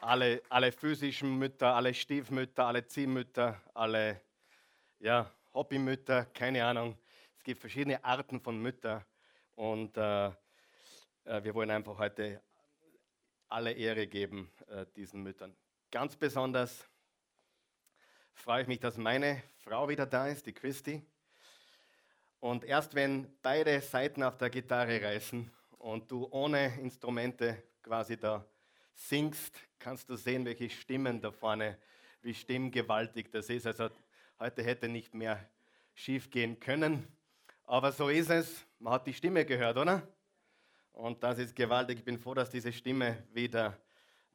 alle, alle physischen Mütter, alle Stiefmütter, alle Ziehmütter, alle ja, Hobbymütter, keine Ahnung. Es gibt verschiedene Arten von Müttern und äh, äh, wir wollen einfach heute alle Ehre geben äh, diesen Müttern. Ganz besonders freue ich mich, dass meine Frau wieder da ist, die Christi. Und erst wenn beide Seiten auf der Gitarre reißen und du ohne Instrumente quasi da singst, kannst du sehen, welche Stimmen da vorne, wie stimmgewaltig das ist. Also heute hätte nicht mehr schief gehen können. Aber so ist es. Man hat die Stimme gehört, oder? Und das ist gewaltig. Ich bin froh, dass diese Stimme wieder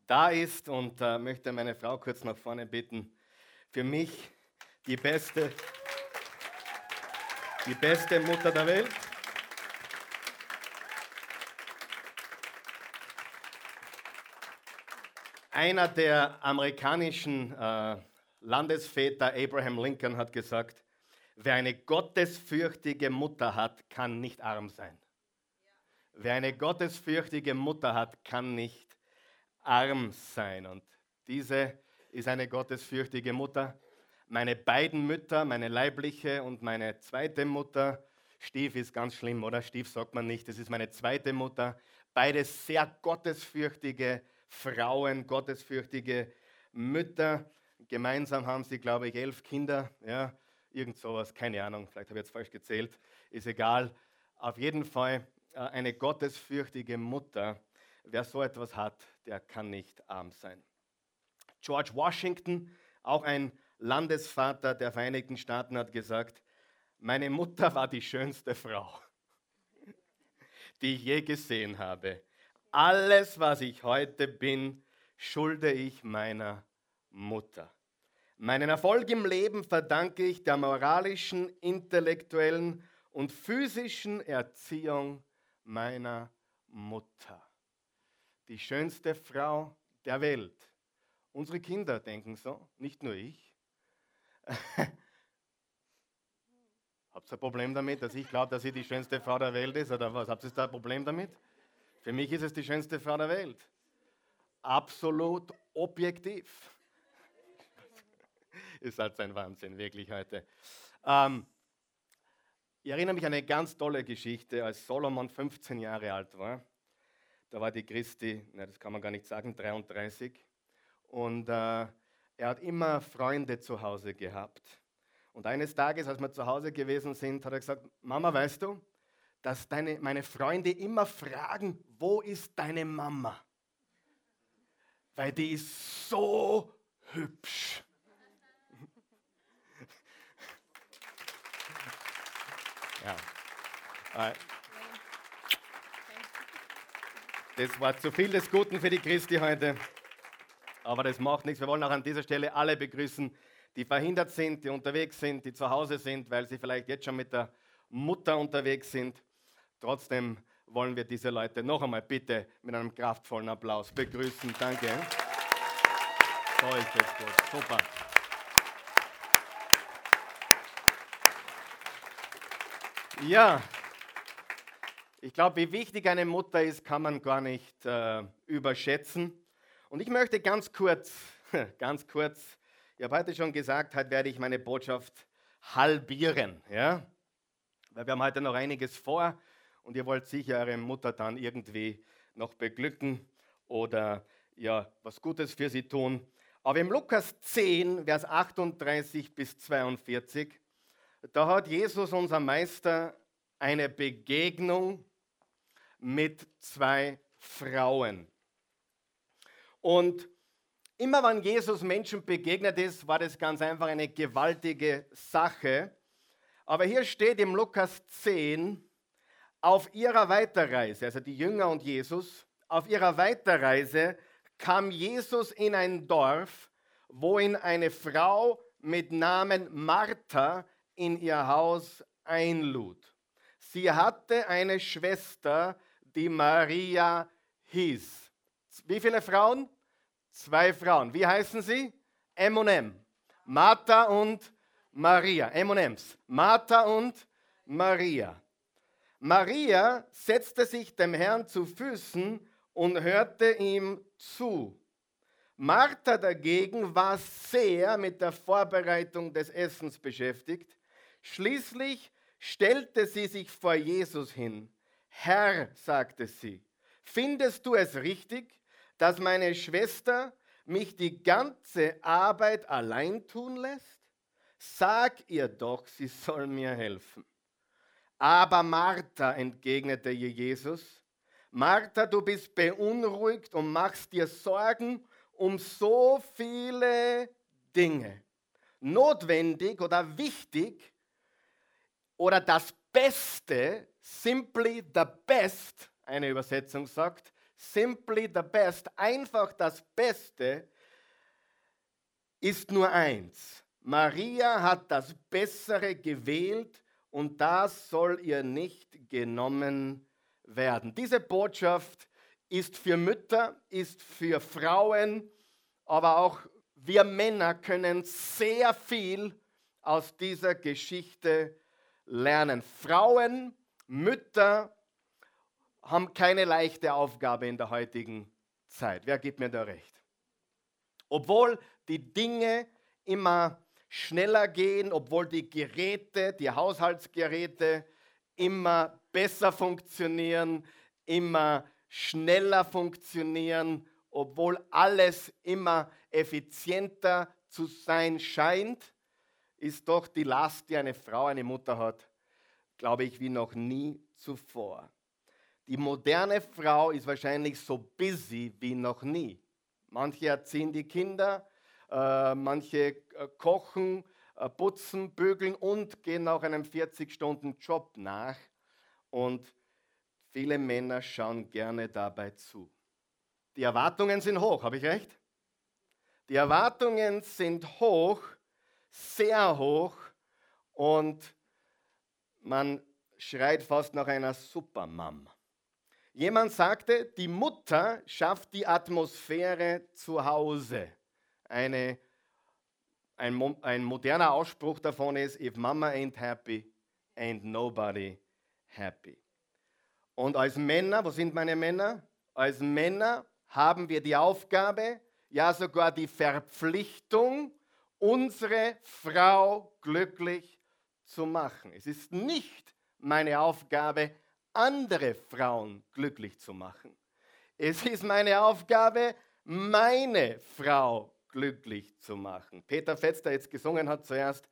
da ist und äh, möchte meine Frau kurz nach vorne bitten. Für mich die beste, die beste Mutter der Welt. Einer der amerikanischen äh, Landesväter, Abraham Lincoln, hat gesagt, wer eine gottesfürchtige Mutter hat, kann nicht arm sein. Wer eine gottesfürchtige Mutter hat, kann nicht arm sein. Und diese ist eine gottesfürchtige Mutter. Meine beiden Mütter, meine leibliche und meine zweite Mutter, Stief ist ganz schlimm, oder? Stief sagt man nicht, das ist meine zweite Mutter. Beide sehr gottesfürchtige Frauen, gottesfürchtige Mütter. Gemeinsam haben sie, glaube ich, elf Kinder. Ja, irgend sowas, keine Ahnung, vielleicht habe ich jetzt falsch gezählt, ist egal. Auf jeden Fall äh, eine gottesfürchtige Mutter. Wer so etwas hat, der kann nicht arm sein. George Washington, auch ein Landesvater der Vereinigten Staaten, hat gesagt, meine Mutter war die schönste Frau, die ich je gesehen habe. Alles, was ich heute bin, schulde ich meiner Mutter. Meinen Erfolg im Leben verdanke ich der moralischen, intellektuellen und physischen Erziehung meiner Mutter. Die schönste Frau der Welt. Unsere Kinder denken so, nicht nur ich. Habt ihr ein Problem damit, dass ich glaube, dass sie die schönste Frau der Welt ist? Oder was? Habt ihr da ein Problem damit? Für mich ist es die schönste Frau der Welt. Absolut objektiv. ist halt ein Wahnsinn, wirklich heute. Ähm, ich erinnere mich an eine ganz tolle Geschichte, als Solomon 15 Jahre alt war. Da war die Christi, na, das kann man gar nicht sagen, 33. Und äh, er hat immer Freunde zu Hause gehabt. Und eines Tages, als wir zu Hause gewesen sind, hat er gesagt, Mama, weißt du, dass deine, meine Freunde immer fragen, wo ist deine Mama? Weil die ist so hübsch. ja. Äh, das war zu viel des Guten für die Christi heute. Aber das macht nichts. Wir wollen auch an dieser Stelle alle begrüßen, die verhindert sind, die unterwegs sind, die zu Hause sind, weil sie vielleicht jetzt schon mit der Mutter unterwegs sind. Trotzdem wollen wir diese Leute noch einmal bitte mit einem kraftvollen Applaus begrüßen. Danke. So ist es gut. Super. Ja, ich glaube, wie wichtig eine Mutter ist, kann man gar nicht äh, überschätzen. Und ich möchte ganz kurz, ganz kurz, ich habe heute schon gesagt, heute werde ich meine Botschaft halbieren. Ja? Weil wir haben heute noch einiges vor und ihr wollt sicher eure Mutter dann irgendwie noch beglücken oder ja, was Gutes für sie tun. Aber im Lukas 10, Vers 38 bis 42, da hat Jesus, unser Meister, eine Begegnung mit zwei Frauen. Und immer wenn Jesus Menschen begegnet ist, war das ganz einfach eine gewaltige Sache. Aber hier steht im Lukas 10, auf ihrer Weiterreise, also die Jünger und Jesus, auf ihrer Weiterreise kam Jesus in ein Dorf, wo ihn eine Frau mit Namen Martha in ihr Haus einlud. Sie hatte eine Schwester, die Maria hieß. Wie viele Frauen? Zwei Frauen. Wie heißen sie? M&M. Martha und Maria. M&Ms. Martha und Maria. Maria setzte sich dem Herrn zu Füßen und hörte ihm zu. Martha dagegen war sehr mit der Vorbereitung des Essens beschäftigt. Schließlich stellte sie sich vor Jesus hin. Herr, sagte sie, findest du es richtig, dass meine Schwester mich die ganze Arbeit allein tun lässt? Sag ihr doch, sie soll mir helfen. Aber Martha, entgegnete ihr Jesus, Martha, du bist beunruhigt und machst dir Sorgen um so viele Dinge. Notwendig oder wichtig oder das Beste, simply the best, eine Übersetzung sagt, simply the best, einfach das Beste, ist nur eins. Maria hat das Bessere gewählt und das soll ihr nicht genommen werden. Diese Botschaft ist für Mütter, ist für Frauen, aber auch wir Männer können sehr viel aus dieser Geschichte lernen. Frauen, Mütter haben keine leichte Aufgabe in der heutigen Zeit. Wer gibt mir da recht? Obwohl die Dinge immer schneller gehen, obwohl die Geräte, die Haushaltsgeräte immer besser funktionieren, immer schneller funktionieren, obwohl alles immer effizienter zu sein scheint, ist doch die Last, die eine Frau, eine Mutter hat, glaube ich, wie noch nie zuvor. Die moderne Frau ist wahrscheinlich so busy wie noch nie. Manche erziehen die Kinder, manche äh, kochen, äh, putzen, bügeln und gehen auch einem 40-Stunden-Job nach. Und viele Männer schauen gerne dabei zu. Die Erwartungen sind hoch, habe ich recht? Die Erwartungen sind hoch, sehr hoch und man schreit fast nach einer Supermam. Jemand sagte, die Mutter schafft die Atmosphäre zu Hause. Eine, ein, ein moderner Ausspruch davon ist, if Mama ain't happy, ain't nobody happy. Und als Männer, wo sind meine Männer? Als Männer haben wir die Aufgabe, ja sogar die Verpflichtung, unsere Frau glücklich zu machen. Es ist nicht meine Aufgabe, andere Frauen glücklich zu machen. Es ist meine Aufgabe, meine Frau glücklich zu machen. Peter Fetz, der jetzt gesungen hat zuerst,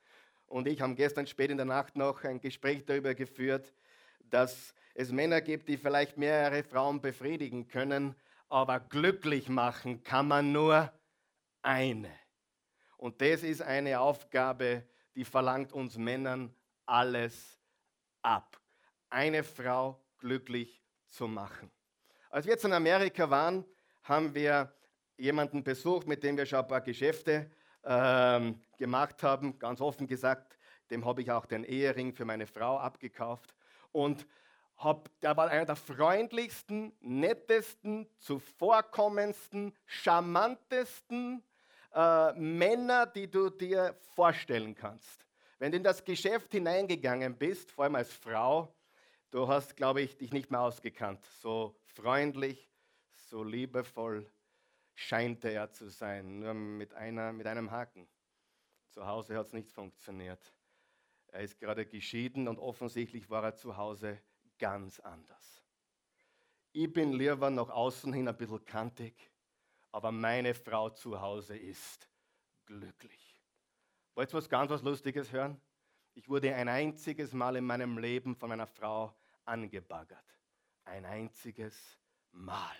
und ich haben gestern spät in der Nacht noch ein Gespräch darüber geführt, dass es Männer gibt, die vielleicht mehrere Frauen befriedigen können, aber glücklich machen kann man nur eine. Und das ist eine Aufgabe, die verlangt uns Männern alles ab. Eine Frau glücklich zu machen. Als wir jetzt in Amerika waren, haben wir jemanden besucht, mit dem wir schon ein paar Geschäfte ähm, gemacht haben. Ganz offen gesagt, dem habe ich auch den Ehering für meine Frau abgekauft und hab, der war einer der freundlichsten, nettesten, zuvorkommendsten, charmantesten äh, Männer, die du dir vorstellen kannst. Wenn du in das Geschäft hineingegangen bist, vor allem als Frau, du hast, glaube ich, dich nicht mehr ausgekannt. So freundlich, so liebevoll scheinte er zu sein, nur mit, einer, mit einem Haken. Zu Hause hat es nicht funktioniert. Er ist gerade geschieden und offensichtlich war er zu Hause ganz anders. Ich bin lieber nach außen hin ein bisschen kantig, aber meine Frau zu Hause ist glücklich. Wollt ihr was ganz was Lustiges hören? Ich wurde ein einziges Mal in meinem Leben von meiner Frau angebaggert. Ein einziges Mal.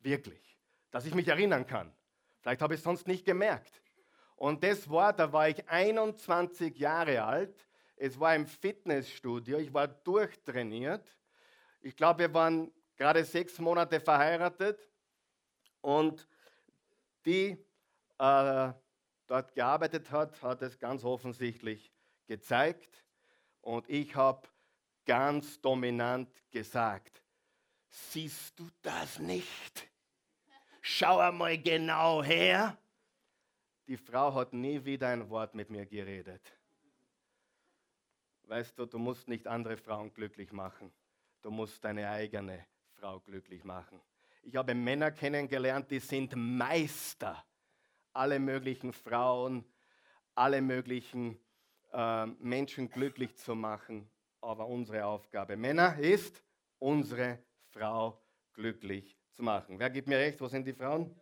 Wirklich. Dass ich mich erinnern kann. Vielleicht habe ich es sonst nicht gemerkt. Und das war, da war ich 21 Jahre alt. Es war im Fitnessstudio. Ich war durchtrainiert. Ich glaube, wir waren gerade sechs Monate verheiratet. Und die äh, dort gearbeitet hat, hat es ganz offensichtlich gezeigt. Und ich habe ganz dominant gesagt, siehst du das nicht? Schau einmal genau her. Die Frau hat nie wieder ein Wort mit mir geredet. Weißt du, du musst nicht andere Frauen glücklich machen. Du musst deine eigene Frau glücklich machen. Ich habe Männer kennengelernt, die sind Meister, alle möglichen Frauen, alle möglichen äh, Menschen glücklich zu machen. Aber unsere Aufgabe, Männer, ist, unsere Frau glücklich zu machen. Wer gibt mir recht? Wo sind die Frauen?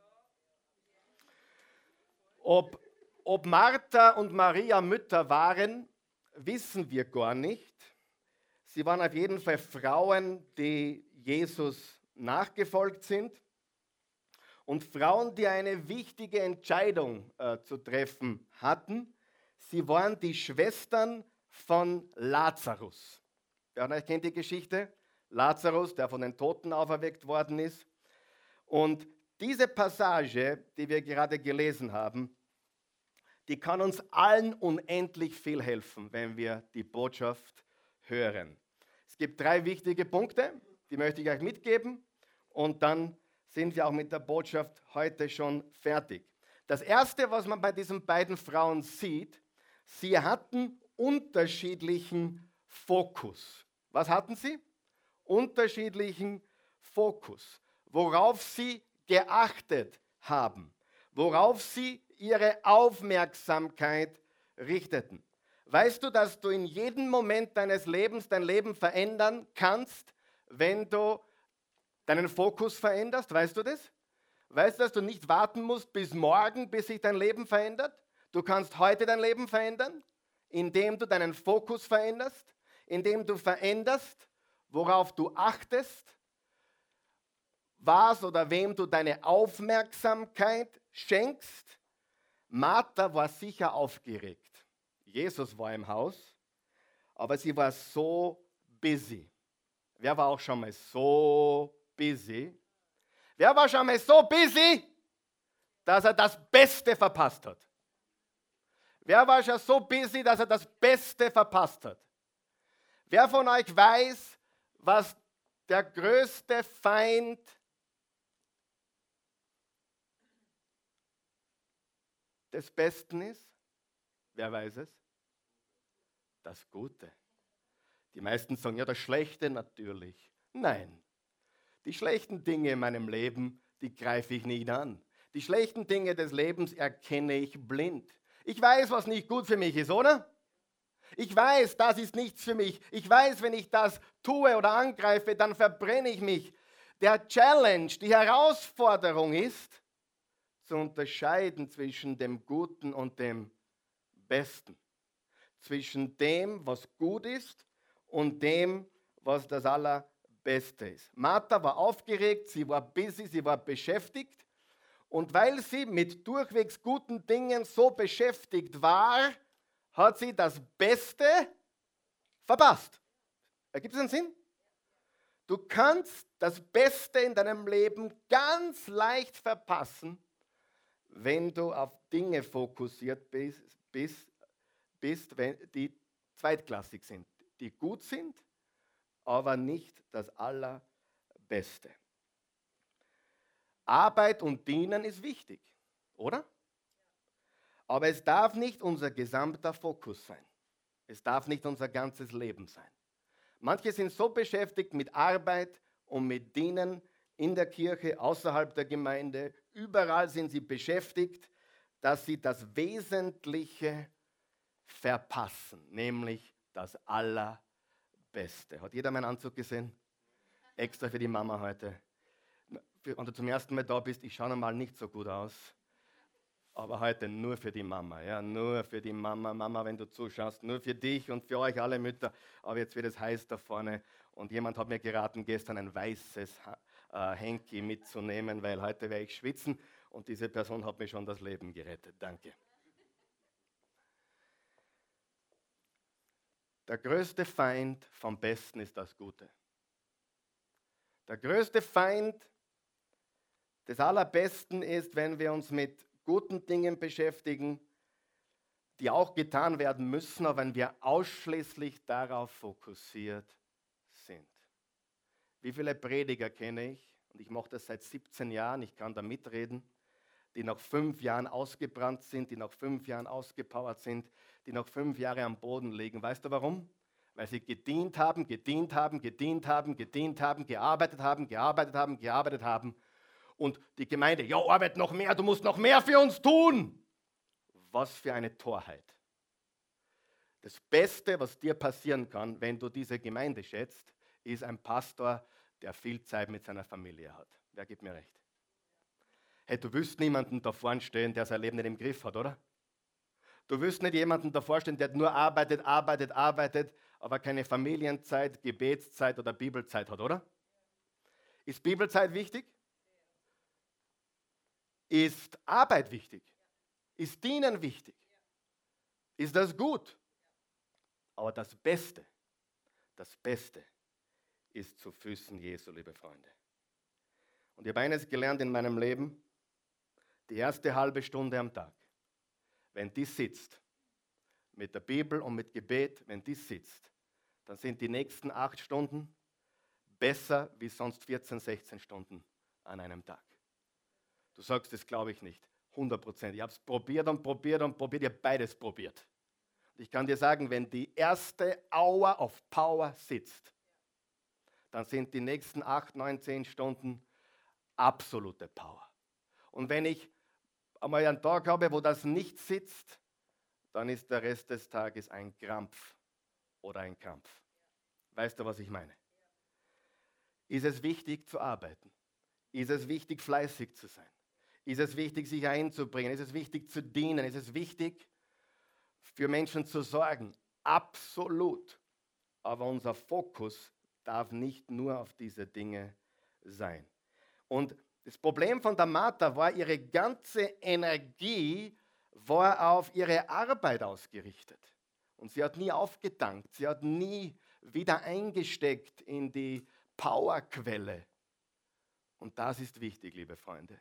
Ob, ob Martha und Maria Mütter waren, wissen wir gar nicht. Sie waren auf jeden Fall Frauen, die Jesus nachgefolgt sind und Frauen, die eine wichtige Entscheidung äh, zu treffen hatten. Sie waren die Schwestern von Lazarus. Von euch kennt die Geschichte? Lazarus, der von den Toten auferweckt worden ist. Und diese Passage, die wir gerade gelesen haben, die kann uns allen unendlich viel helfen, wenn wir die Botschaft hören. Es gibt drei wichtige Punkte, die möchte ich euch mitgeben und dann sind wir auch mit der Botschaft heute schon fertig. Das Erste, was man bei diesen beiden Frauen sieht, sie hatten unterschiedlichen Fokus. Was hatten sie? Unterschiedlichen Fokus worauf sie geachtet haben, worauf sie ihre Aufmerksamkeit richteten. Weißt du, dass du in jedem Moment deines Lebens dein Leben verändern kannst, wenn du deinen Fokus veränderst? Weißt du das? Weißt du, dass du nicht warten musst bis morgen, bis sich dein Leben verändert? Du kannst heute dein Leben verändern, indem du deinen Fokus veränderst, indem du veränderst, worauf du achtest, was oder wem du deine Aufmerksamkeit schenkst. Martha war sicher aufgeregt. Jesus war im Haus, aber sie war so busy. Wer war auch schon mal so busy? Wer war schon mal so busy, dass er das Beste verpasst hat? Wer war schon so busy, dass er das Beste verpasst hat? Wer von euch weiß, was der größte Feind des Besten ist? Wer weiß es? Das Gute. Die meisten sagen ja das Schlechte natürlich. Nein, die schlechten Dinge in meinem Leben, die greife ich nicht an. Die schlechten Dinge des Lebens erkenne ich blind. Ich weiß, was nicht gut für mich ist, oder? Ich weiß, das ist nichts für mich. Ich weiß, wenn ich das tue oder angreife, dann verbrenne ich mich. Der Challenge, die Herausforderung ist, zu unterscheiden zwischen dem Guten und dem Besten. Zwischen dem, was gut ist und dem, was das Allerbeste ist. Martha war aufgeregt, sie war busy, sie war beschäftigt. Und weil sie mit durchwegs guten Dingen so beschäftigt war, hat sie das Beste verpasst. Ergibt es einen Sinn? Du kannst das Beste in deinem Leben ganz leicht verpassen, wenn du auf Dinge fokussiert bist, bist, bist die zweitklassig sind, die gut sind, aber nicht das Allerbeste. Arbeit und Dienen ist wichtig, oder? Aber es darf nicht unser gesamter Fokus sein. Es darf nicht unser ganzes Leben sein. Manche sind so beschäftigt mit Arbeit und mit Dienen in der Kirche, außerhalb der Gemeinde, Überall sind sie beschäftigt, dass sie das Wesentliche verpassen, nämlich das Allerbeste. Hat jeder meinen Anzug gesehen? Extra für die Mama heute. Wenn du zum ersten Mal da bist, ich schaue normal nicht so gut aus. Aber heute nur für die Mama, ja, nur für die Mama. Mama, wenn du zuschaust, nur für dich und für euch alle Mütter. Aber jetzt wird es heiß da vorne. Und jemand hat mir geraten, gestern ein weißes äh, Henki mitzunehmen, weil heute werde ich schwitzen und diese Person hat mir schon das Leben gerettet. Danke. Der größte Feind vom Besten ist das Gute. Der größte Feind des Allerbesten ist, wenn wir uns mit guten Dingen beschäftigen, die auch getan werden müssen, aber wenn wir ausschließlich darauf fokussiert sind. Wie viele Prediger kenne ich, und ich mache das seit 17 Jahren, ich kann da mitreden, die nach fünf Jahren ausgebrannt sind, die nach fünf Jahren ausgepowert sind, die nach fünf Jahren am Boden liegen. Weißt du warum? Weil sie gedient haben, gedient haben, gedient haben, gedient haben, gearbeitet haben, gearbeitet haben, gearbeitet haben Und die Gemeinde, ja, arbeit noch mehr, du musst noch mehr für uns tun. Was für eine Torheit. Das Beste, was dir passieren kann, wenn du diese Gemeinde schätzt, ist ein Pastor, der viel Zeit mit seiner Familie hat. Wer gibt mir recht? Hey, du wirst niemanden da vorne stehen, der sein Leben nicht im Griff hat, oder? Du wirst nicht jemanden davor stehen, der nur arbeitet, arbeitet, arbeitet, aber keine Familienzeit, Gebetszeit oder Bibelzeit hat, oder? Ist Bibelzeit wichtig? Ist Arbeit wichtig? Ist Dienen wichtig? Ist das gut? Aber das Beste, das Beste ist zu Füßen Jesu, liebe Freunde. Und ich habe eines gelernt in meinem Leben, die erste halbe Stunde am Tag, wenn die sitzt, mit der Bibel und mit Gebet, wenn die sitzt, dann sind die nächsten acht Stunden besser wie sonst 14, 16 Stunden an einem Tag. Du sagst, das glaube ich nicht. 100 Prozent. Ich habe es probiert und probiert und probiert. Ich habe beides probiert. Ich kann dir sagen, wenn die erste Hour of Power sitzt, dann sind die nächsten 8, 9, 10 Stunden absolute Power. Und wenn ich einmal einen Tag habe, wo das nicht sitzt, dann ist der Rest des Tages ein Krampf oder ein Kampf. Weißt du, was ich meine? Ist es wichtig zu arbeiten? Ist es wichtig, fleißig zu sein? Ist es wichtig, sich einzubringen? Ist es wichtig zu dienen? Ist es wichtig, für Menschen zu sorgen? Absolut. Aber unser Fokus darf nicht nur auf diese Dinge sein. Und das Problem von der Martha war, ihre ganze Energie war auf ihre Arbeit ausgerichtet. Und sie hat nie aufgedankt, sie hat nie wieder eingesteckt in die Powerquelle. Und das ist wichtig, liebe Freunde.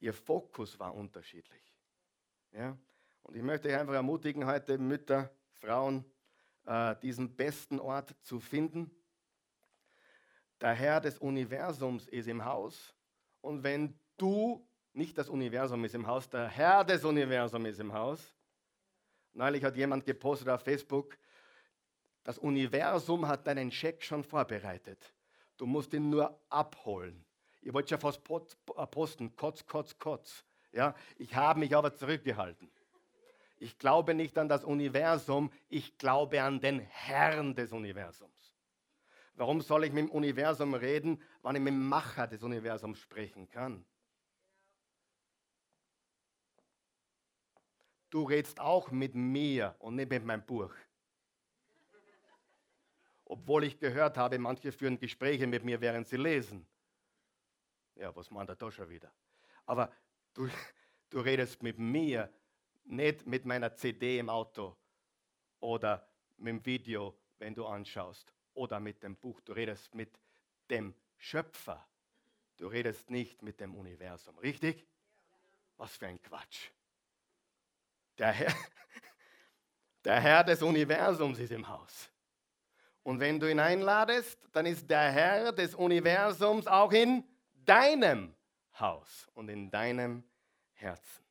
Ihr Fokus war unterschiedlich. Ja? Und ich möchte euch einfach ermutigen, heute Mütter, Frauen, äh, diesen besten Ort zu finden. Der Herr des Universums ist im Haus und wenn du, nicht das Universum ist im Haus, der Herr des Universums ist im Haus. Neulich hat jemand gepostet auf Facebook, das Universum hat deinen Scheck schon vorbereitet. Du musst ihn nur abholen. Ihr wollt ja fast posten, kotz, kotz, kotz. Ja, ich habe mich aber zurückgehalten. Ich glaube nicht an das Universum, ich glaube an den Herrn des Universums. Warum soll ich mit dem Universum reden, wann ich mit dem Macher des Universums sprechen kann? Du redest auch mit mir und nicht mit meinem Buch. Obwohl ich gehört habe, manche führen Gespräche mit mir, während sie lesen. Ja, was meint er da schon wieder? Aber du, du redest mit mir, nicht mit meiner CD im Auto oder mit dem Video, wenn du anschaust oder mit dem Buch. Du redest mit dem Schöpfer. Du redest nicht mit dem Universum. Richtig? Was für ein Quatsch. Der Herr, der Herr des Universums ist im Haus. Und wenn du ihn einladest, dann ist der Herr des Universums auch in deinem Haus und in deinem Herzen.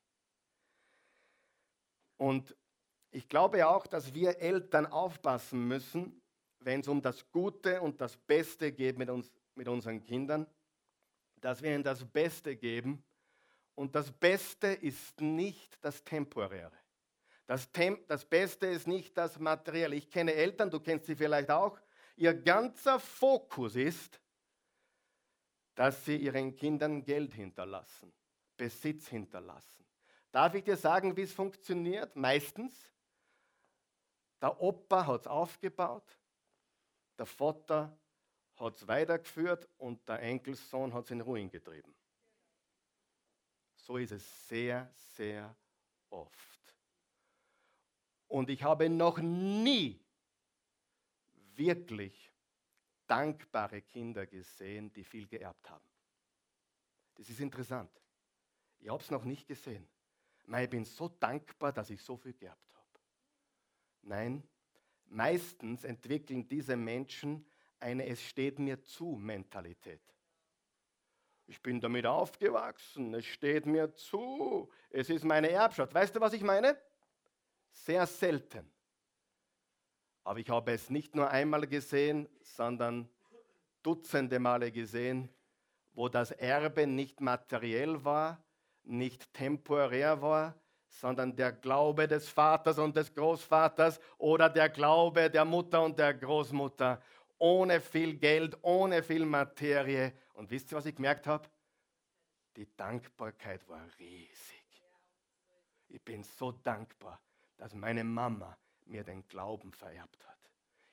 Und ich glaube auch, dass wir Eltern aufpassen müssen, wenn es um das Gute und das Beste geht mit, uns, mit unseren Kindern, dass wir ihnen das Beste geben. Und das Beste ist nicht das Temporäre. Das, Tem das Beste ist nicht das Materielle. Ich kenne Eltern, du kennst sie vielleicht auch. Ihr ganzer Fokus ist, dass sie ihren Kindern Geld hinterlassen, Besitz hinterlassen. Darf ich dir sagen, wie es funktioniert? Meistens. Der Opa hat es aufgebaut, der Vater hat es weitergeführt und der Enkelsohn hat es in Ruin getrieben. So ist es sehr, sehr oft. Und ich habe noch nie wirklich dankbare Kinder gesehen, die viel geerbt haben. Das ist interessant. Ich habe es noch nicht gesehen. Ich bin so dankbar, dass ich so viel geerbt habe. Nein, Meistens entwickeln diese Menschen eine Es steht mir zu Mentalität. Ich bin damit aufgewachsen, es steht mir zu, es ist meine Erbschaft. Weißt du, was ich meine? Sehr selten. Aber ich habe es nicht nur einmal gesehen, sondern dutzende Male gesehen, wo das Erbe nicht materiell war, nicht temporär war, sondern der Glaube des Vaters und des Großvaters oder der Glaube der Mutter und der Großmutter, ohne viel Geld, ohne viel Materie. Und wisst ihr, was ich gemerkt habe? Die Dankbarkeit war riesig. Ich bin so dankbar, dass meine Mama mir den Glauben vererbt hat.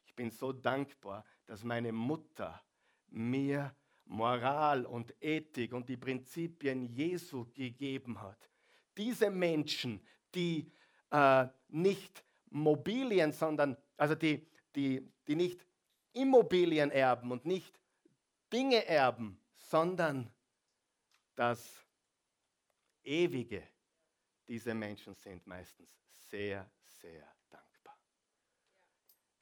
Ich bin so dankbar, dass meine Mutter mir Moral und Ethik und die Prinzipien Jesu gegeben hat. Diese Menschen, die äh, nicht Mobilien, sondern, also die, die, die nicht Immobilien erben und nicht Dinge erben, sondern das Ewige, diese Menschen sind meistens sehr, sehr dankbar.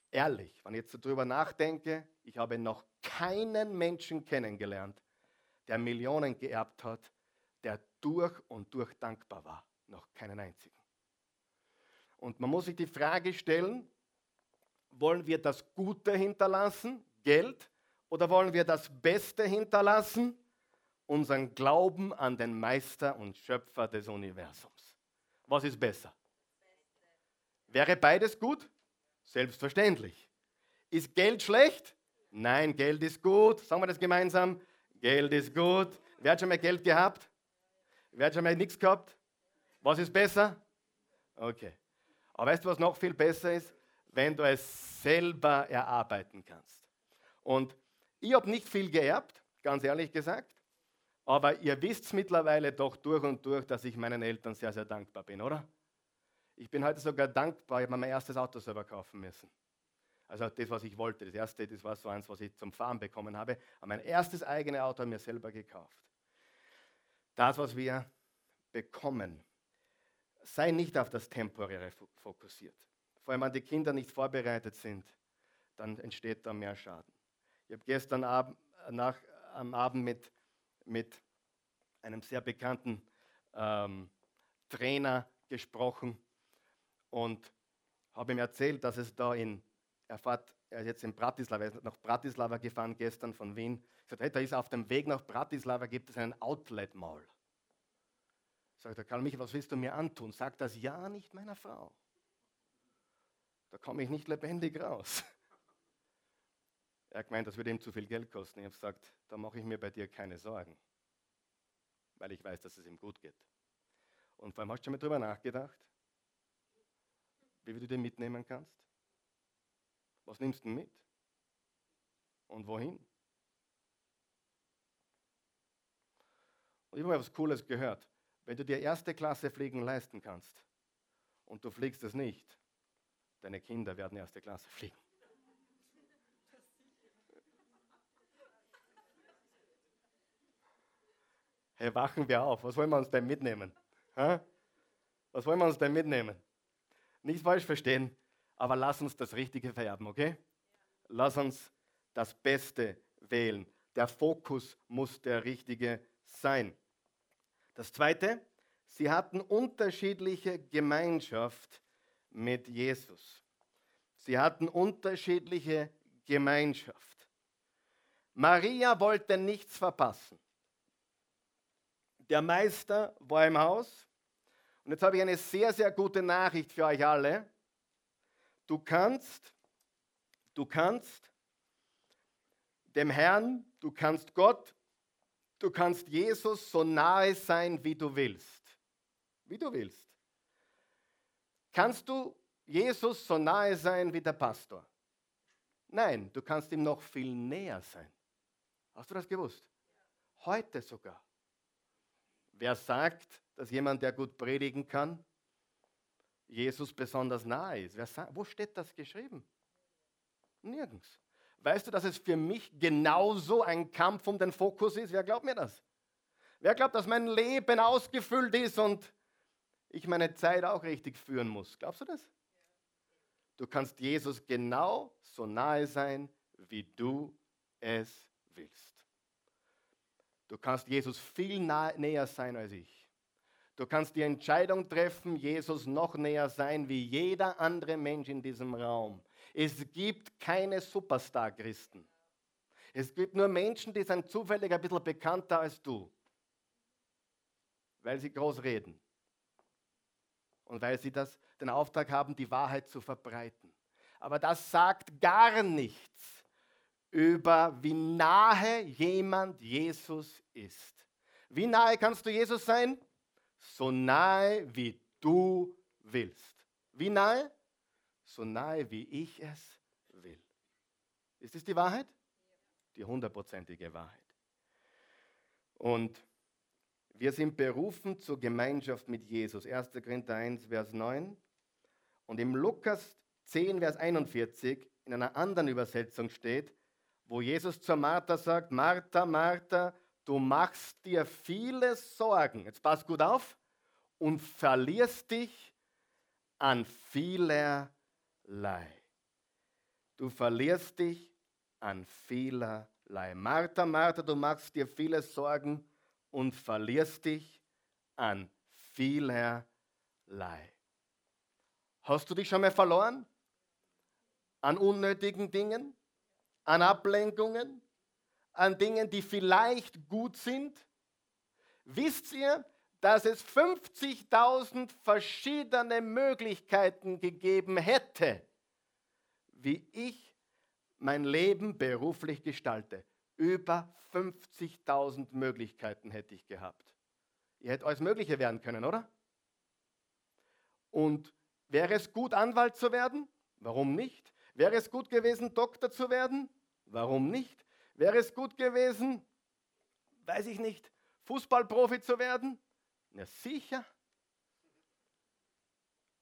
Ehrlich, wenn ich jetzt darüber nachdenke, ich habe noch keinen Menschen kennengelernt, der Millionen geerbt hat, durch und durch dankbar war. Noch keinen einzigen. Und man muss sich die Frage stellen, wollen wir das Gute hinterlassen, Geld, oder wollen wir das Beste hinterlassen, unseren Glauben an den Meister und Schöpfer des Universums? Was ist besser? Wäre beides gut? Selbstverständlich. Ist Geld schlecht? Nein, Geld ist gut. Sagen wir das gemeinsam. Geld ist gut. Wer hat schon mal Geld gehabt? Wer hat schon mal nichts gehabt? Was ist besser? Okay. Aber weißt du, was noch viel besser ist? Wenn du es selber erarbeiten kannst. Und ich habe nicht viel geerbt, ganz ehrlich gesagt. Aber ihr wisst mittlerweile doch durch und durch, dass ich meinen Eltern sehr, sehr dankbar bin, oder? Ich bin heute sogar dankbar, ich habe mein erstes Auto selber kaufen müssen. Also das, was ich wollte. Das erste, das war so eins, was ich zum Fahren bekommen habe. Aber mein erstes eigenes Auto habe ich mir selber gekauft. Das, was wir bekommen, sei nicht auf das Temporäre fokussiert. Vor allem, wenn die Kinder nicht vorbereitet sind, dann entsteht da mehr Schaden. Ich habe gestern Abend, nach, am Abend mit, mit einem sehr bekannten ähm, Trainer gesprochen und habe ihm erzählt, dass es da in, er fährt, er ist jetzt in Bratislava, er ist nach Bratislava gefahren gestern von Wien. Ich sagte, hey, da ist auf dem Weg nach Bratislava gibt es einen Outlet Mall. Sagt er, Karl Michael, was willst du mir antun? Sagt das ja nicht meiner Frau. Da komme ich nicht lebendig raus. Er hat gemeint, das würde ihm zu viel Geld kosten. Ich habe gesagt, da mache ich mir bei dir keine Sorgen, weil ich weiß, dass es ihm gut geht. Und vor allem hast du schon mal drüber nachgedacht, wie du den mitnehmen kannst? Was nimmst du mit? Und wohin? Und ich habe mal was Cooles gehört. Wenn du dir erste Klasse Fliegen leisten kannst und du fliegst es nicht, deine Kinder werden erste Klasse fliegen. Hey, wachen wir auf. Was wollen wir uns denn mitnehmen? Ha? Was wollen wir uns denn mitnehmen? Nicht falsch verstehen, aber lass uns das Richtige vererben, okay? Lass uns das Beste wählen. Der Fokus muss der richtige sein. Das Zweite, sie hatten unterschiedliche Gemeinschaft mit Jesus. Sie hatten unterschiedliche Gemeinschaft. Maria wollte nichts verpassen. Der Meister war im Haus. Und jetzt habe ich eine sehr, sehr gute Nachricht für euch alle. Du kannst, du kannst dem Herrn, du kannst Gott Du kannst Jesus so nahe sein, wie du willst. Wie du willst. Kannst du Jesus so nahe sein wie der Pastor? Nein, du kannst ihm noch viel näher sein. Hast du das gewusst? Heute sogar. Wer sagt, dass jemand, der gut predigen kann, Jesus besonders nahe ist? Sagt, wo steht das geschrieben? Nirgends. Weißt du, dass es für mich genauso ein Kampf um den Fokus ist? Wer glaubt mir das? Wer glaubt, dass mein Leben ausgefüllt ist und ich meine Zeit auch richtig führen muss? Glaubst du das? Du kannst Jesus genau so nahe sein, wie du es willst. Du kannst Jesus viel näher sein als ich. Du kannst die Entscheidung treffen, Jesus noch näher sein wie jeder andere Mensch in diesem Raum. Es gibt keine Superstar-Christen. Es gibt nur Menschen, die sind zufällig ein bisschen bekannter als du, weil sie groß reden und weil sie das, den Auftrag haben, die Wahrheit zu verbreiten. Aber das sagt gar nichts über, wie nahe jemand Jesus ist. Wie nahe kannst du Jesus sein? So nahe, wie du willst. Wie nahe? So nahe, wie ich es will. Ist das die Wahrheit? Die hundertprozentige Wahrheit. Und wir sind berufen zur Gemeinschaft mit Jesus. 1. Korinther 1, Vers 9. Und im Lukas 10, Vers 41, in einer anderen Übersetzung steht, wo Jesus zur Martha sagt, Martha, Martha, du machst dir viele Sorgen. Jetzt pass gut auf und verlierst dich an vielerlei. Du verlierst dich an vielerlei. Martha, Martha, du machst dir viele Sorgen und verlierst dich an vielerlei. Hast du dich schon mal verloren? An unnötigen Dingen? An Ablenkungen? An Dingen, die vielleicht gut sind? Wisst ihr, dass es 50.000 verschiedene Möglichkeiten gegeben hätte, wie ich mein Leben beruflich gestalte. Über 50.000 Möglichkeiten hätte ich gehabt. Ihr hättet alles Mögliche werden können, oder? Und wäre es gut, Anwalt zu werden? Warum nicht? Wäre es gut gewesen, Doktor zu werden? Warum nicht? Wäre es gut gewesen, weiß ich nicht, Fußballprofi zu werden? Na sicher.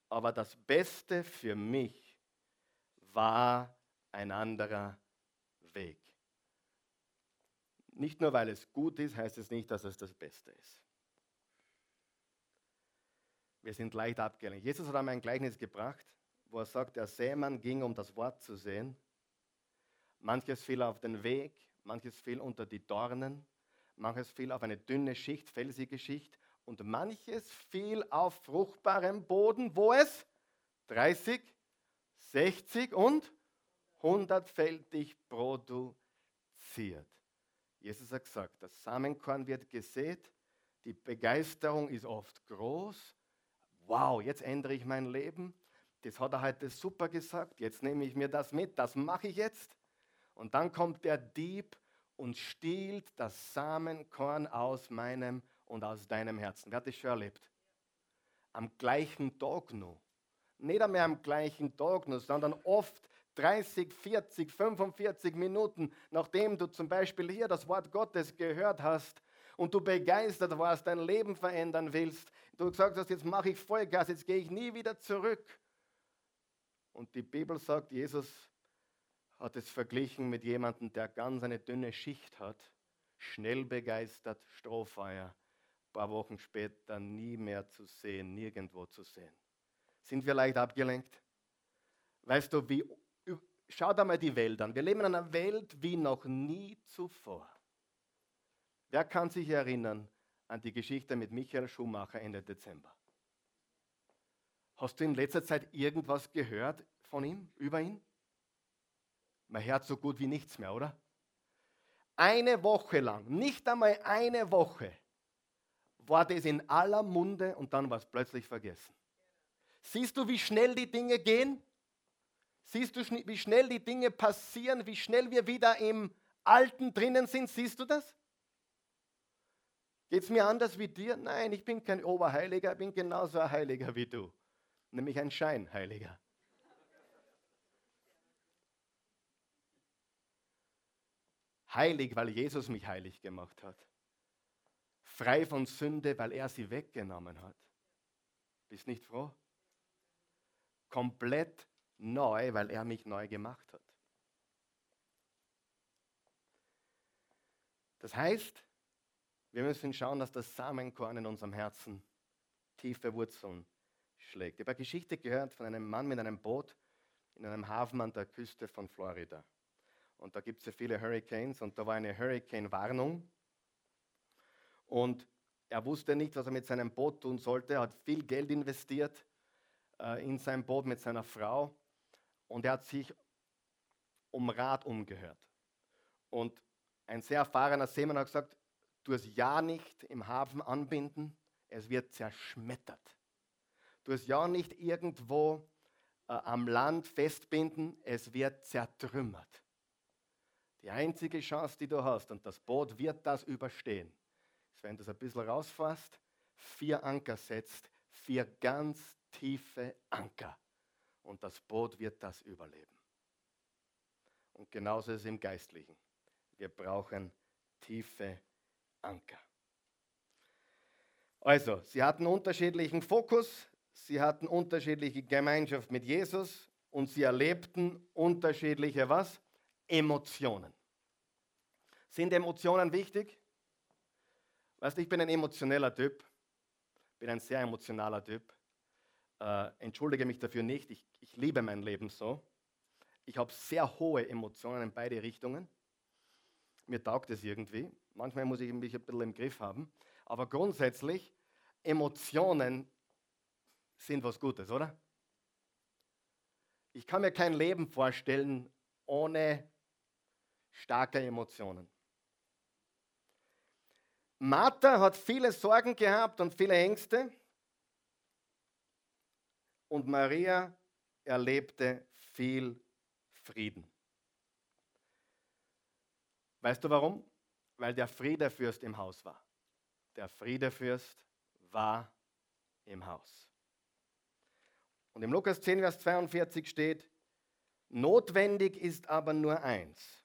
Aber das Beste für mich war ein anderer Weg. Nicht nur weil es gut ist, heißt es nicht, dass es das Beste ist. Wir sind leicht abgelenkt. Jesus hat einmal ein Gleichnis gebracht, wo er sagt, der Sämann ging, um das Wort zu sehen. Manches fiel auf den Weg, manches fiel unter die Dornen, manches fiel auf eine dünne Schicht, felsige Schicht und manches fiel auf fruchtbarem Boden, wo es 30, 60 und hundertfältig produziert. Jesus hat gesagt, das Samenkorn wird gesät, die Begeisterung ist oft groß. Wow, jetzt ändere ich mein Leben. Das hat er heute super gesagt. Jetzt nehme ich mir das mit, das mache ich jetzt. Und dann kommt der Dieb und stiehlt das Samenkorn aus meinem und aus deinem Herzen. Wer hat das schon erlebt? Am gleichen Tag nur. Nicht einmal am gleichen Tag nur, sondern oft 30, 40, 45 Minuten, nachdem du zum Beispiel hier das Wort Gottes gehört hast und du begeistert warst, dein Leben verändern willst, du gesagt hast, jetzt mache ich Vollgas, jetzt gehe ich nie wieder zurück. Und die Bibel sagt, Jesus hat es verglichen mit jemandem, der ganz eine dünne Schicht hat, schnell begeistert, Strohfeuer, ein paar Wochen später nie mehr zu sehen, nirgendwo zu sehen. Sind wir leicht abgelenkt? Weißt du, wie Schau dir mal die Welt an. Wir leben in einer Welt wie noch nie zuvor. Wer kann sich erinnern an die Geschichte mit Michael Schumacher Ende Dezember? Hast du in letzter Zeit irgendwas gehört von ihm, über ihn? Man hört so gut wie nichts mehr, oder? Eine Woche lang, nicht einmal eine Woche, war das in aller Munde und dann war es plötzlich vergessen. Siehst du, wie schnell die Dinge gehen? Siehst du, wie schnell die Dinge passieren, wie schnell wir wieder im Alten drinnen sind? Siehst du das? Geht es mir anders wie dir? Nein, ich bin kein Oberheiliger, ich bin genauso ein Heiliger wie du, nämlich ein Scheinheiliger. Heilig, weil Jesus mich heilig gemacht hat. Frei von Sünde, weil er sie weggenommen hat. Bist nicht froh? Komplett neu, weil er mich neu gemacht hat. Das heißt, wir müssen schauen, dass das Samenkorn in unserem Herzen tiefe Wurzeln schlägt. Ich habe eine Geschichte gehört von einem Mann mit einem Boot in einem Hafen an der Küste von Florida. Und da gibt es ja viele Hurricanes und da war eine Hurricane-Warnung. Und er wusste nicht, was er mit seinem Boot tun sollte. Er hat viel Geld investiert äh, in sein Boot mit seiner Frau und er hat sich um Rat umgehört. Und ein sehr erfahrener Seemann hat gesagt, tu es ja nicht im Hafen anbinden, es wird zerschmettert. Du es ja nicht irgendwo äh, am Land festbinden, es wird zertrümmert. Die einzige Chance, die du hast, und das Boot wird das überstehen, ist, wenn du es ein bisschen rausfasst, vier Anker setzt, vier ganz tiefe Anker. Und das Boot wird das überleben. Und genauso ist es im Geistlichen. Wir brauchen tiefe Anker. Also, sie hatten unterschiedlichen Fokus, sie hatten unterschiedliche Gemeinschaft mit Jesus und sie erlebten unterschiedliche was? Emotionen. Sind Emotionen wichtig? Weißt du, ich bin ein emotioneller Typ, bin ein sehr emotionaler Typ. Äh, entschuldige mich dafür nicht, ich, ich liebe mein Leben so. Ich habe sehr hohe Emotionen in beide Richtungen. Mir taugt es irgendwie. Manchmal muss ich mich ein bisschen im Griff haben. Aber grundsätzlich, Emotionen sind was Gutes, oder? Ich kann mir kein Leben vorstellen ohne starke Emotionen. Martha hat viele Sorgen gehabt und viele Ängste. Und Maria erlebte viel Frieden. Weißt du warum? Weil der Friedefürst im Haus war. Der Friedefürst war im Haus. Und im Lukas 10, Vers 42 steht, notwendig ist aber nur eins.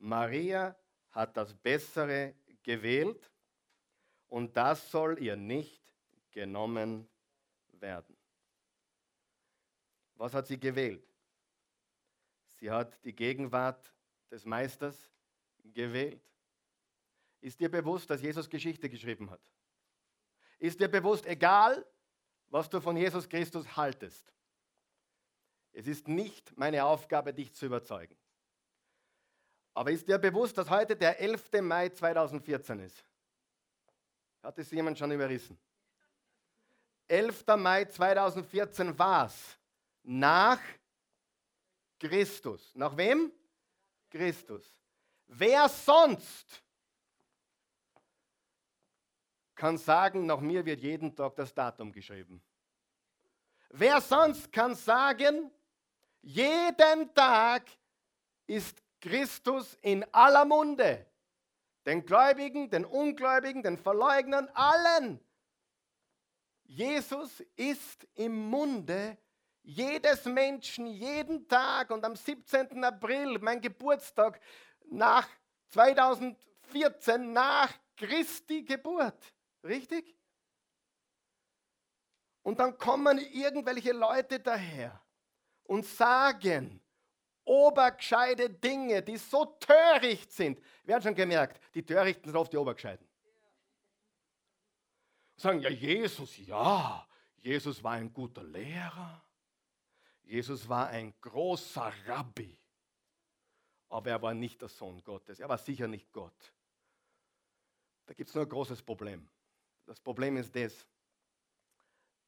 Maria hat das Bessere gewählt und das soll ihr nicht genommen werden. Was hat sie gewählt? Sie hat die Gegenwart des Meisters gewählt. Ist dir bewusst, dass Jesus Geschichte geschrieben hat? Ist dir bewusst, egal was du von Jesus Christus haltest, es ist nicht meine Aufgabe, dich zu überzeugen. Aber ist dir bewusst, dass heute der 11. Mai 2014 ist? Hat es jemand schon überrissen? 11. Mai 2014 war es. Nach Christus. Nach wem? Christus. Wer sonst kann sagen, nach mir wird jeden Tag das Datum geschrieben? Wer sonst kann sagen, jeden Tag ist Christus in aller Munde. Den Gläubigen, den Ungläubigen, den Verleugnern, allen. Jesus ist im Munde jedes Menschen, jeden Tag. Und am 17. April, mein Geburtstag, nach 2014, nach Christi Geburt. Richtig? Und dann kommen irgendwelche Leute daher und sagen, obergescheide Dinge, die so töricht sind. Wir haben schon gemerkt, die Törichten sind oft die Obergescheiden. Sagen, ja, Jesus, ja, Jesus war ein guter Lehrer. Jesus war ein großer Rabbi. Aber er war nicht der Sohn Gottes. Er war sicher nicht Gott. Da gibt es nur ein großes Problem. Das Problem ist das,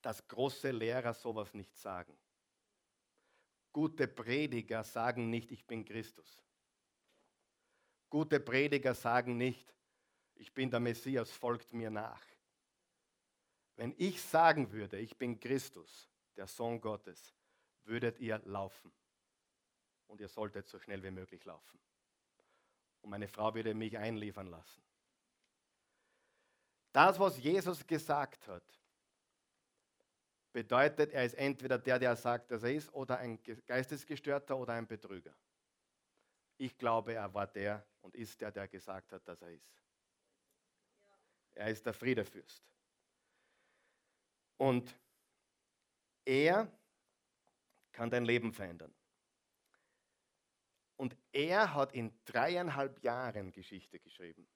dass große Lehrer sowas nicht sagen. Gute Prediger sagen nicht, ich bin Christus. Gute Prediger sagen nicht, ich bin der Messias, folgt mir nach. Wenn ich sagen würde, ich bin Christus, der Sohn Gottes, würdet ihr laufen. Und ihr solltet so schnell wie möglich laufen. Und meine Frau würde mich einliefern lassen. Das, was Jesus gesagt hat, bedeutet, er ist entweder der, der sagt, dass er ist, oder ein Geistesgestörter oder ein Betrüger. Ich glaube, er war der und ist der, der gesagt hat, dass er ist. Er ist der Friedefürst. Und er kann dein Leben verändern. Und er hat in dreieinhalb Jahren Geschichte geschrieben.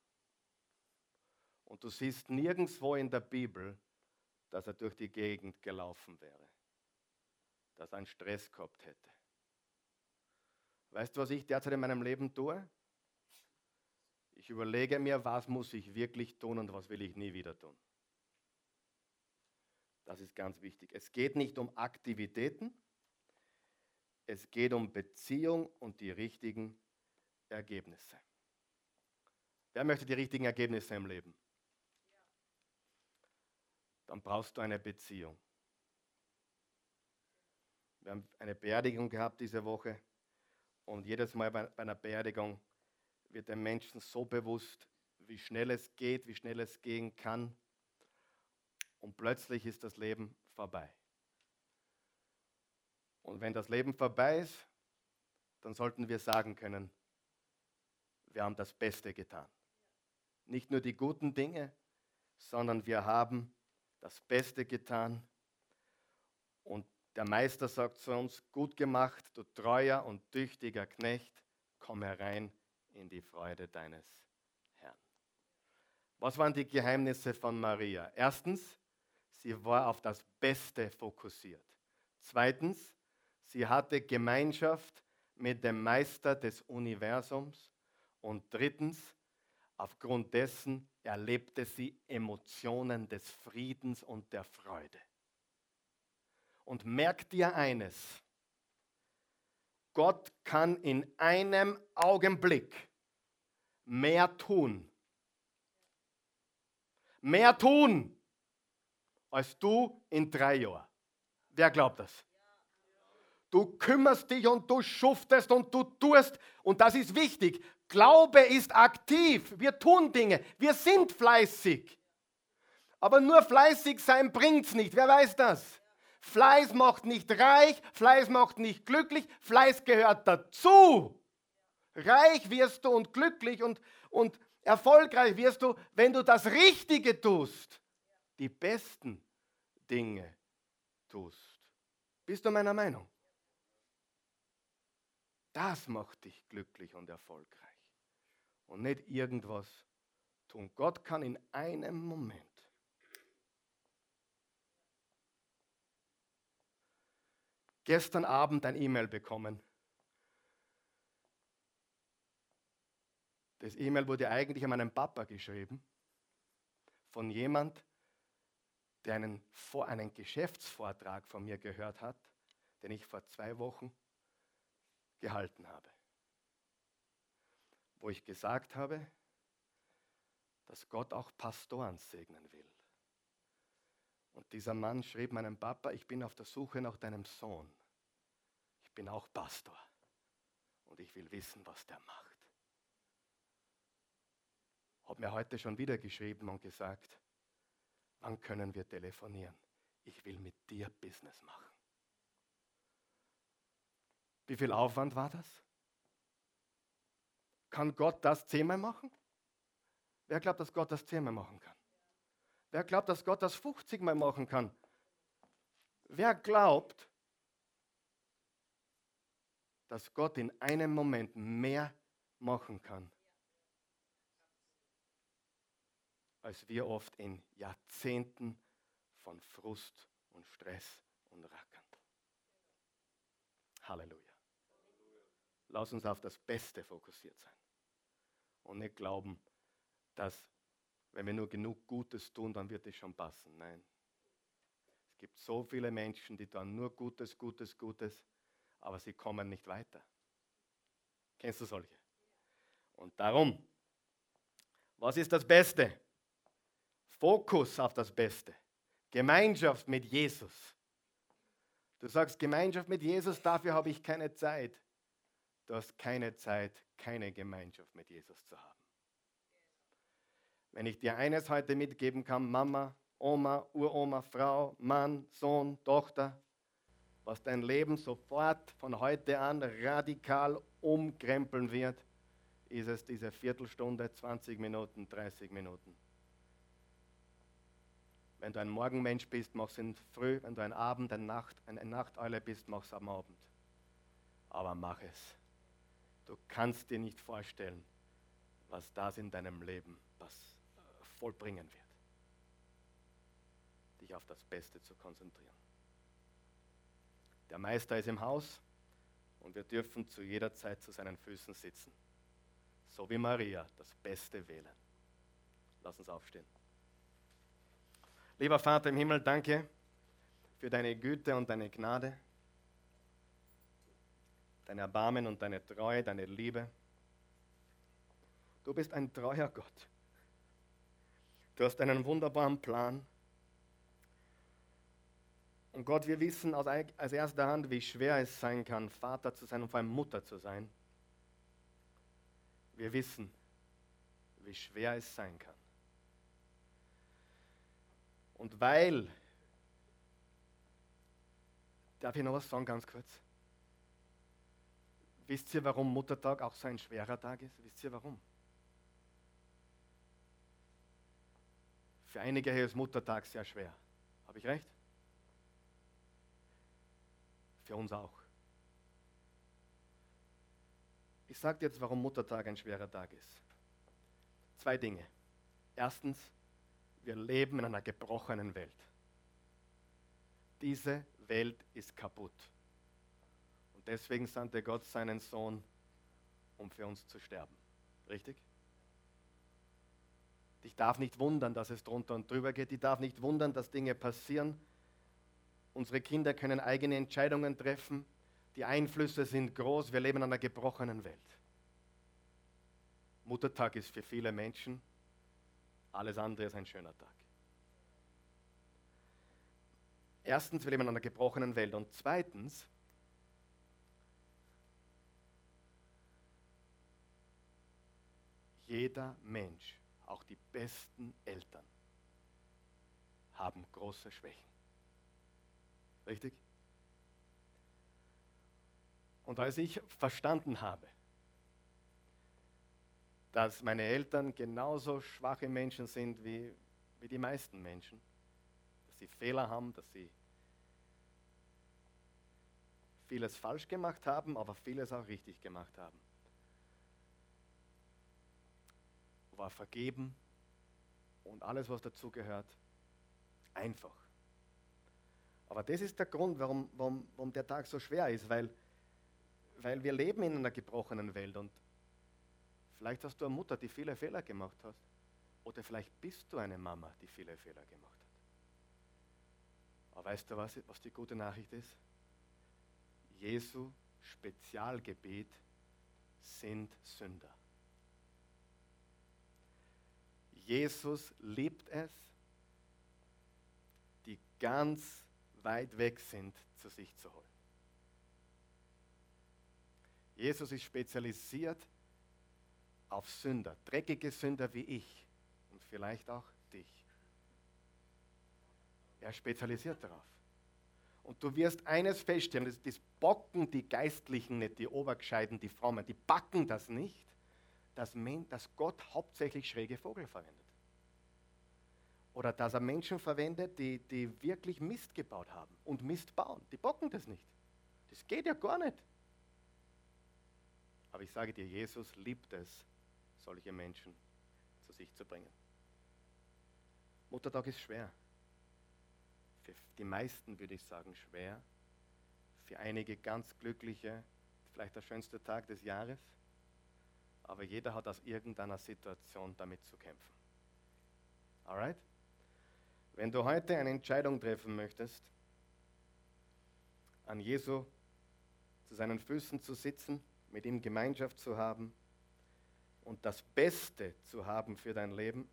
Und du siehst nirgendwo in der Bibel, dass er durch die Gegend gelaufen wäre, dass er einen Stress gehabt hätte. Weißt du, was ich derzeit in meinem Leben tue? Ich überlege mir, was muss ich wirklich tun und was will ich nie wieder tun. Das ist ganz wichtig. Es geht nicht um Aktivitäten, es geht um Beziehung und die richtigen Ergebnisse. Wer möchte die richtigen Ergebnisse im Leben? Dann brauchst du eine Beziehung. Wir haben eine Beerdigung gehabt diese Woche und jedes Mal bei einer Beerdigung wird dem Menschen so bewusst, wie schnell es geht, wie schnell es gehen kann. Und plötzlich ist das Leben vorbei. Und wenn das Leben vorbei ist, dann sollten wir sagen können, wir haben das Beste getan. Nicht nur die guten Dinge, sondern wir haben das Beste getan. Und der Meister sagt zu uns, gut gemacht, du treuer und tüchtiger Knecht, komm herein in die Freude deines Herrn. Was waren die Geheimnisse von Maria? Erstens, sie war auf das Beste fokussiert. Zweitens, sie hatte Gemeinschaft mit dem Meister des Universums. Und drittens, aufgrund dessen erlebte sie Emotionen des Friedens und der Freude. Und merk dir eines, Gott kann in einem Augenblick mehr tun. Mehr tun als du in drei Jahren. Wer glaubt das? Du kümmerst dich und du schuftest und du tust. Und das ist wichtig. Glaube ist aktiv. Wir tun Dinge. Wir sind fleißig. Aber nur fleißig sein bringt es nicht. Wer weiß das? Fleiß macht nicht reich, Fleiß macht nicht glücklich, Fleiß gehört dazu. Reich wirst du und glücklich und, und erfolgreich wirst du, wenn du das Richtige tust, die besten Dinge tust. Bist du meiner Meinung? Das macht dich glücklich und erfolgreich. Und nicht irgendwas tun. Gott kann in einem Moment gestern Abend ein E-Mail bekommen. Das E-Mail wurde eigentlich an meinen Papa geschrieben, von jemand, der einen, einen Geschäftsvortrag von mir gehört hat, den ich vor zwei Wochen gehalten habe, wo ich gesagt habe, dass Gott auch Pastoren segnen will. Und dieser Mann schrieb meinem Papa, ich bin auf der Suche nach deinem Sohn. Ich bin auch Pastor und ich will wissen, was der macht. Hat mir heute schon wieder geschrieben und gesagt, wann können wir telefonieren? Ich will mit dir Business machen. Wie viel Aufwand war das? Kann Gott das zehnmal machen? Wer glaubt, dass Gott das zehnmal machen kann? Wer glaubt, dass Gott das 50 Mal machen kann? Wer glaubt, dass Gott in einem Moment mehr machen kann, als wir oft in Jahrzehnten von Frust und Stress und Rackern. Halleluja. Lass uns auf das Beste fokussiert sein und nicht glauben, dass wenn wir nur genug Gutes tun, dann wird es schon passen. Nein. Es gibt so viele Menschen, die tun nur Gutes, Gutes, Gutes, aber sie kommen nicht weiter. Kennst du solche? Und darum, was ist das Beste? Fokus auf das Beste. Gemeinschaft mit Jesus. Du sagst Gemeinschaft mit Jesus, dafür habe ich keine Zeit. Du hast keine Zeit, keine Gemeinschaft mit Jesus zu haben. Wenn ich dir eines heute mitgeben kann, Mama, Oma, Uroma, Frau, Mann, Sohn, Tochter, was dein Leben sofort von heute an radikal umkrempeln wird, ist es diese Viertelstunde, 20 Minuten, 30 Minuten. Wenn du ein Morgenmensch bist, mach's in früh. Wenn du ein Abend, eine Nacht, eine Nachteule bist, mach's am Abend. Aber mach es. Du kannst dir nicht vorstellen, was das in deinem Leben was vollbringen wird. Dich auf das Beste zu konzentrieren. Der Meister ist im Haus und wir dürfen zu jeder Zeit zu seinen Füßen sitzen. So wie Maria das Beste wählen. Lass uns aufstehen. Lieber Vater im Himmel, danke für deine Güte und deine Gnade, dein Erbarmen und deine Treue, deine Liebe. Du bist ein treuer Gott. Du hast einen wunderbaren Plan. Und Gott, wir wissen aus als erster Hand, wie schwer es sein kann, Vater zu sein und vor allem Mutter zu sein. Wir wissen, wie schwer es sein kann. Und weil, darf ich noch was sagen ganz kurz? Wisst ihr, warum Muttertag auch so ein schwerer Tag ist? Wisst ihr warum? Für einige hier ist Muttertag sehr schwer. Habe ich recht? Für uns auch. Ich sage jetzt, warum Muttertag ein schwerer Tag ist. Zwei Dinge. Erstens, wir leben in einer gebrochenen Welt. Diese Welt ist kaputt. Deswegen sandte Gott seinen Sohn, um für uns zu sterben. Richtig? Ich darf nicht wundern, dass es drunter und drüber geht. Ich darf nicht wundern, dass Dinge passieren. Unsere Kinder können eigene Entscheidungen treffen. Die Einflüsse sind groß. Wir leben in einer gebrochenen Welt. Muttertag ist für viele Menschen alles andere ist ein schöner Tag. Erstens, wir leben in einer gebrochenen Welt. Und zweitens, jeder Mensch, auch die besten Eltern, haben große Schwächen. Richtig? Und als ich verstanden habe, dass meine Eltern genauso schwache Menschen sind wie, wie die meisten Menschen, dass sie Fehler haben, dass sie vieles falsch gemacht haben, aber vieles auch richtig gemacht haben. War vergeben und alles, was dazugehört, einfach. Aber das ist der Grund, warum, warum, warum der Tag so schwer ist, weil, weil wir leben in einer gebrochenen Welt und vielleicht hast du eine Mutter, die viele Fehler gemacht hat. Oder vielleicht bist du eine Mama, die viele Fehler gemacht hat. Aber weißt du, was, was die gute Nachricht ist? Jesu Spezialgebet sind Sünder. Jesus liebt es, die ganz weit weg sind, zu sich zu holen. Jesus ist spezialisiert auf Sünder, dreckige Sünder wie ich und vielleicht auch dich. Er spezialisiert darauf. Und du wirst eines feststellen, das, das bocken die Geistlichen nicht, die Obergescheiden, die Frommen, die backen das nicht, dass, dass Gott hauptsächlich schräge Vogel verwendet oder dass er Menschen verwendet, die, die wirklich Mist gebaut haben und Mist bauen. Die bocken das nicht. Das geht ja gar nicht. Aber ich sage dir, Jesus liebt es, solche Menschen zu sich zu bringen. Muttertag ist schwer. Für die meisten würde ich sagen schwer. Für einige ganz glückliche, vielleicht der schönste Tag des Jahres. Aber jeder hat aus irgendeiner Situation damit zu kämpfen. Alright? Wenn du heute eine Entscheidung treffen möchtest, an Jesu zu seinen Füßen zu sitzen, mit ihm Gemeinschaft zu haben und das Beste zu haben für dein Leben,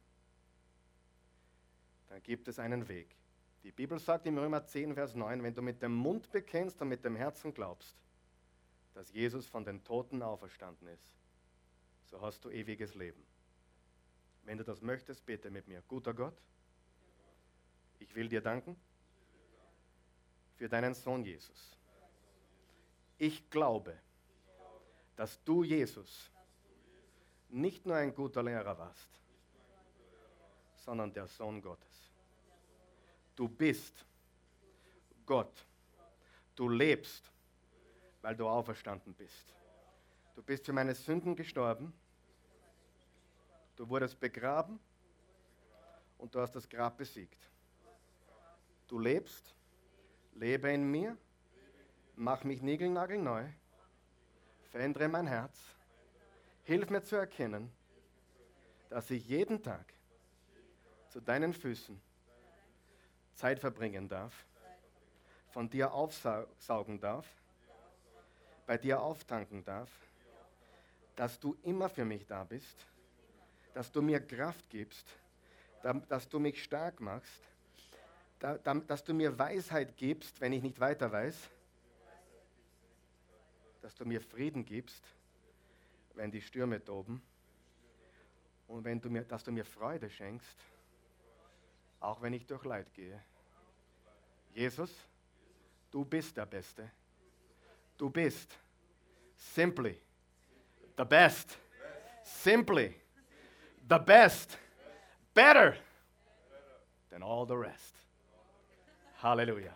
dann gibt es einen Weg. Die Bibel sagt im Römer 10, Vers 9, wenn du mit dem Mund bekennst und mit dem Herzen glaubst, dass Jesus von den Toten auferstanden ist, so hast du ewiges Leben. Wenn du das möchtest, bitte mit mir. Guter Gott, ich will dir danken für deinen Sohn Jesus. Ich glaube, dass du, Jesus, nicht nur ein guter Lehrer warst, sondern der Sohn Gottes. Du bist Gott. Du lebst, weil du auferstanden bist. Du bist für meine Sünden gestorben. Du wurdest begraben und du hast das Grab besiegt. Du lebst, lebe in mir, mach mich niegelnagelneu, verändere mein Herz, hilf mir zu erkennen, dass ich jeden Tag zu deinen Füßen Zeit verbringen darf, von dir aufsaugen darf, bei dir auftanken darf, dass du immer für mich da bist dass du mir Kraft gibst, dass du mich stark machst, dass du mir Weisheit gibst, wenn ich nicht weiter weiß, dass du mir Frieden gibst, wenn die Stürme toben und wenn du mir, dass du mir Freude schenkst, auch wenn ich durch Leid gehe. Jesus, du bist der Beste. Du bist simply the best. Simply the best. Better than all the rest. Hallelujah.